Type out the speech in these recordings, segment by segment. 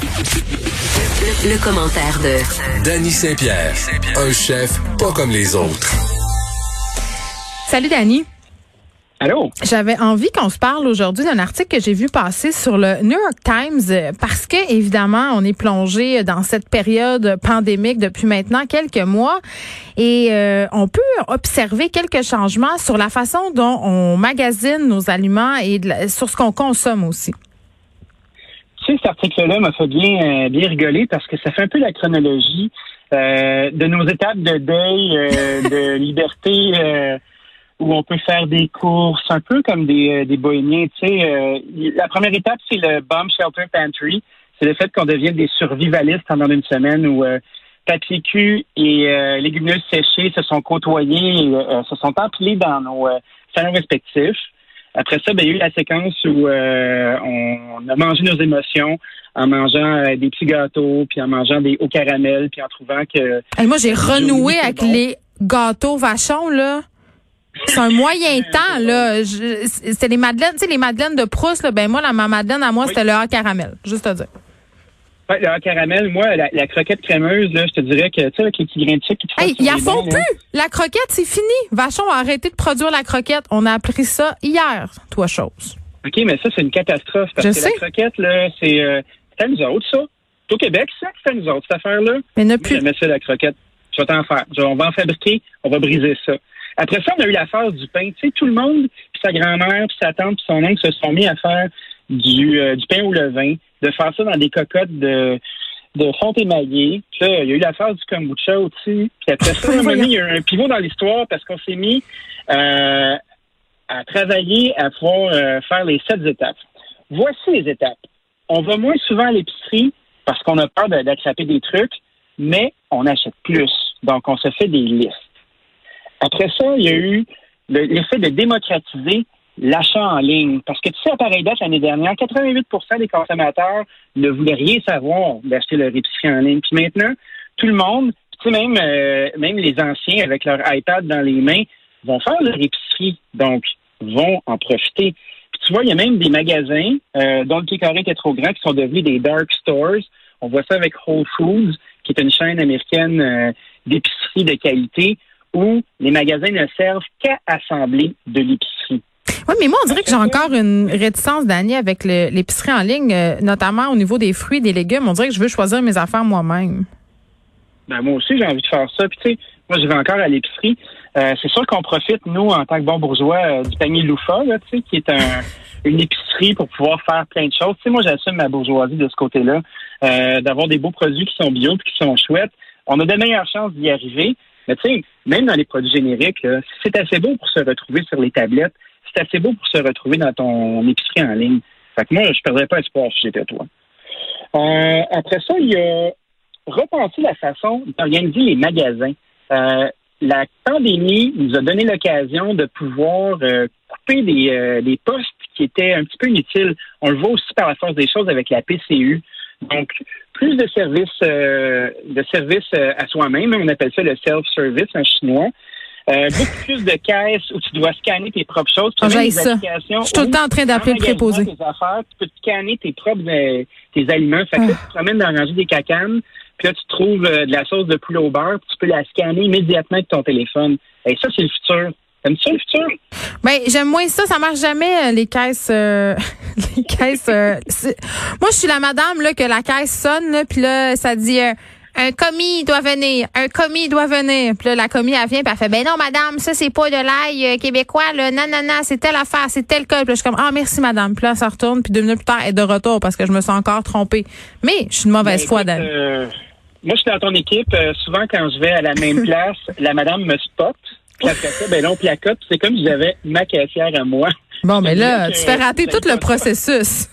Le, commentaire de Danny Saint-Pierre, un chef pas comme les autres. Salut Danny. Allô? J'avais envie qu'on se parle aujourd'hui d'un article que j'ai vu passer sur le New York Times euh, parce que évidemment, on est plongé dans cette période pandémique depuis maintenant quelques mois et euh, on peut observer quelques changements sur la façon dont on magasine nos aliments et sur ce qu'on consomme aussi. Tu sais, cet article-là m'a fait bien, euh, bien rigoler parce que ça fait un peu la chronologie de nos étapes de deuil, de liberté où on peut faire des courses, un peu comme des, euh, des bohémiens. Tu sais, euh, la première étape, c'est le Bomb Shelter Pantry. C'est le fait qu'on devienne des survivalistes pendant une semaine où euh, papier cul et euh, légumineuses séchées se sont côtoyés et se sont empilés dans nos salons respectifs. Après ça, ben, il y a eu la séquence où on a mangé nos émotions en mangeant des petits gâteaux, puis en mangeant des hauts caramels, puis en trouvant que... moi, j'ai renoué avec les gâteaux vachons, là. C'est un moyen temps, là. C'était les madeleines, tu sais, les madeleines de Proust, là, ben moi, la, ma madeleine à moi, c'était le hors caramel, juste à dire. Ouais, le caramel, moi, la, croquette crémeuse, là, je te dirais que, tu sais, avec les petits grains de sucre qui te Hey, ils en font plus! La croquette, c'est fini. Vachon a arrêté de produire la croquette. On a appris ça hier, toi, chose. OK, mais ça, c'est une catastrophe. Parce que la croquette, là, c'est, euh, à nous autres, ça. au Québec, ça, c'est à nous autres, cette affaire-là. Mais ne plus. Moi, ça, la croquette. Je vais t'en faire. on va en fabriquer, on va briser ça. Après ça, on a eu la phase du pain. Tu sais, tout le monde, puis sa grand-mère, puis sa tante, puis son oncle se sont mis à faire du, euh, du pain au levain, de faire ça dans des cocottes de, de fonte émaillée. Puis là, il y a eu la phase du kombucha aussi. Puis après ça, il y a eu un pivot dans l'histoire parce qu'on s'est mis euh, à travailler à pouvoir euh, faire les sept étapes. Voici les étapes. On va moins souvent à l'épicerie parce qu'on a peur d'attraper des trucs, mais on achète plus. Donc, on se fait des listes. Après ça, il y a eu l'effet de démocratiser l'achat en ligne. Parce que tu sais, à pareille date, l'année dernière, 88% des consommateurs ne voulaient rien savoir d'acheter leur épicerie en ligne. Puis maintenant, tout le monde, tu sais, même, euh, même les anciens avec leur iPad dans les mains, vont faire leur épicerie. Donc, vont en profiter. Puis tu vois, il y a même des magasins euh, dont le pied carré était trop grand qui sont devenus des dark stores. On voit ça avec Whole Foods, qui est une chaîne américaine euh, d'épicerie de qualité où les magasins ne servent qu'à assembler de l'épicerie. Oui, mais moi, on dirait que j'ai encore une réticence d'année avec l'épicerie en ligne, euh, notamment au niveau des fruits des légumes. On dirait que je veux choisir mes affaires moi-même. Ben, moi aussi, j'ai envie de faire ça. Puis, tu sais, moi, je vais encore à l'épicerie. Euh, c'est sûr qu'on profite, nous, en tant que bons bourgeois, euh, du panier Loufa, là, tu sais, qui est un, une épicerie pour pouvoir faire plein de choses. Moi, j'assume ma bourgeoisie de ce côté-là, d'avoir des beaux produits qui sont bio et qui sont chouettes. On a de meilleures chances d'y arriver. Mais tu sais, même dans les produits génériques, c'est assez beau pour se retrouver sur les tablettes. C'est assez beau pour se retrouver dans ton épicerie en ligne. Fait que moi, je ne perdrais pas espoir si j'étais toi. Euh, après ça, il y a repenser la façon d'organiser les magasins. Euh, la pandémie nous a donné l'occasion de pouvoir euh, couper des, des postes qui étaient un petit peu inutiles. On le voit aussi par la force des choses avec la PCU. Donc, plus de services de services à soi-même, on appelle ça le self-service en chinois. Euh, beaucoup plus de caisses où tu dois scanner tes propres choses. Ah, ça. Je suis tout le temps en train d'appeler le préposé. Tes affaires, tu peux scanner tes propres tes aliments. Fait que ah. tu te promènes dans ranger des cacanes, puis là, tu trouves de la sauce de poulet au beurre, puis tu peux la scanner immédiatement avec ton téléphone. Et ça, c'est le futur. T'aimes ça le futur? Ben, j'aime moins ça. Ça marche jamais, les caisses. les caisses. Moi, je suis la madame là que la caisse sonne, là, puis là, ça dit euh, un commis doit venir, un commis doit venir. Puis là, la commis elle vient, puis elle fait ben non, madame, ça c'est pas de l'ail euh, québécois, là, non, non, non, c'est telle affaire, c'est tel code. Puis là, je suis comme ah merci madame. Puis là, ça retourne, puis deux minutes plus tard, elle est de retour parce que je me suis encore trompée. Mais je suis une mauvaise ben, foi, Dan. Euh, moi, je suis dans ton équipe. souvent, quand je vais à la même place, la madame me spot. Puis après ça, ben non, placote. C'est comme si j'avais ma caissière à moi. Bon, mais là, tu fais rater tout le processus.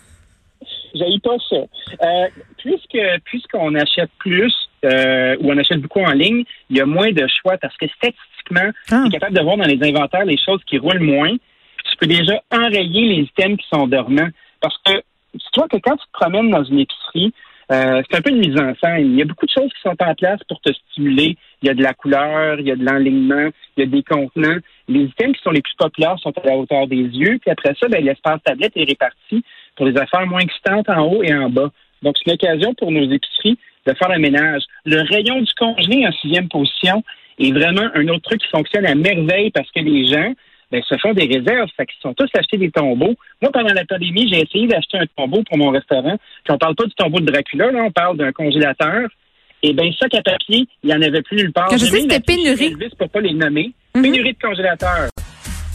J'ai pas ça. Euh, puisque puisqu'on achète plus euh, ou on achète beaucoup en ligne, il y a moins de choix parce que statistiquement, ah. tu es capable de voir dans les inventaires les choses qui roulent moins. Puis tu peux déjà enrayer les items qui sont dormants. Parce que tu vois que quand tu te promènes dans une épicerie, euh, c'est un peu une mise en scène. Il y a beaucoup de choses qui sont en place pour te stimuler. Il y a de la couleur, il y a de l'enlignement, il y a des contenants. Les items qui sont les plus populaires sont à la hauteur des yeux. Puis après ça, ben, l'espace tablette est réparti pour les affaires moins excitantes en haut et en bas. Donc, c'est une occasion pour nos épiceries de faire le ménage. Le rayon du congelé en sixième position est vraiment un autre truc qui fonctionne à merveille parce que les gens ben, se font des réserves. Fait qu'ils sont tous achetés des tombeaux. Moi, pendant la pandémie, j'ai essayé d'acheter un tombeau pour mon restaurant. Puis on parle pas du tombeau de Dracula, là, on parle d'un congélateur. Et bien, ça à papier, il n'y en avait plus nulle part. je sais, c'était pénurie. Pour pas les nommer. Mhm. Pénurie de congélateurs.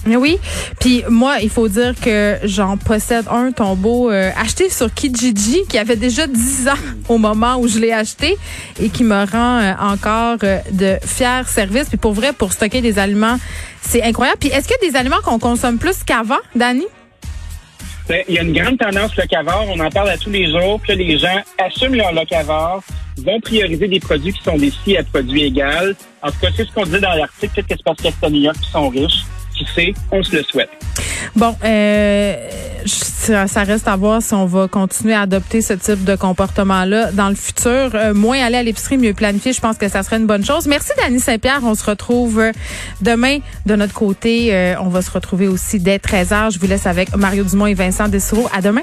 Oui, puis moi, il faut dire que j'en possède un tombeau euh, acheté sur Kijiji qui avait déjà 10 ans au moment où je l'ai acheté et qui me rend euh, encore euh, de fiers services. Puis pour vrai, pour stocker des aliments, c'est incroyable. Puis est-ce qu'il y a des aliments qu'on consomme plus qu'avant, Dani? Ben, il y a une grande tendance locavore, on en parle à tous les jours, que les gens assument leur locavore, vont prioriser des produits qui sont des à produits égaux. En tout cas, c'est ce qu'on disait dans l'article, peut-être que c'est parce qu'il y a qui sont riches on se le souhaite. Bon, euh, ça, reste à voir si on va continuer à adopter ce type de comportement-là dans le futur. Euh, moins aller à l'épicerie, mieux planifier, je pense que ça serait une bonne chose. Merci, Dani Saint-Pierre. On se retrouve euh, demain de notre côté. on va se retrouver aussi dès 13h. Je vous laisse avec Mario Dumont et Vincent Dessereau. À demain.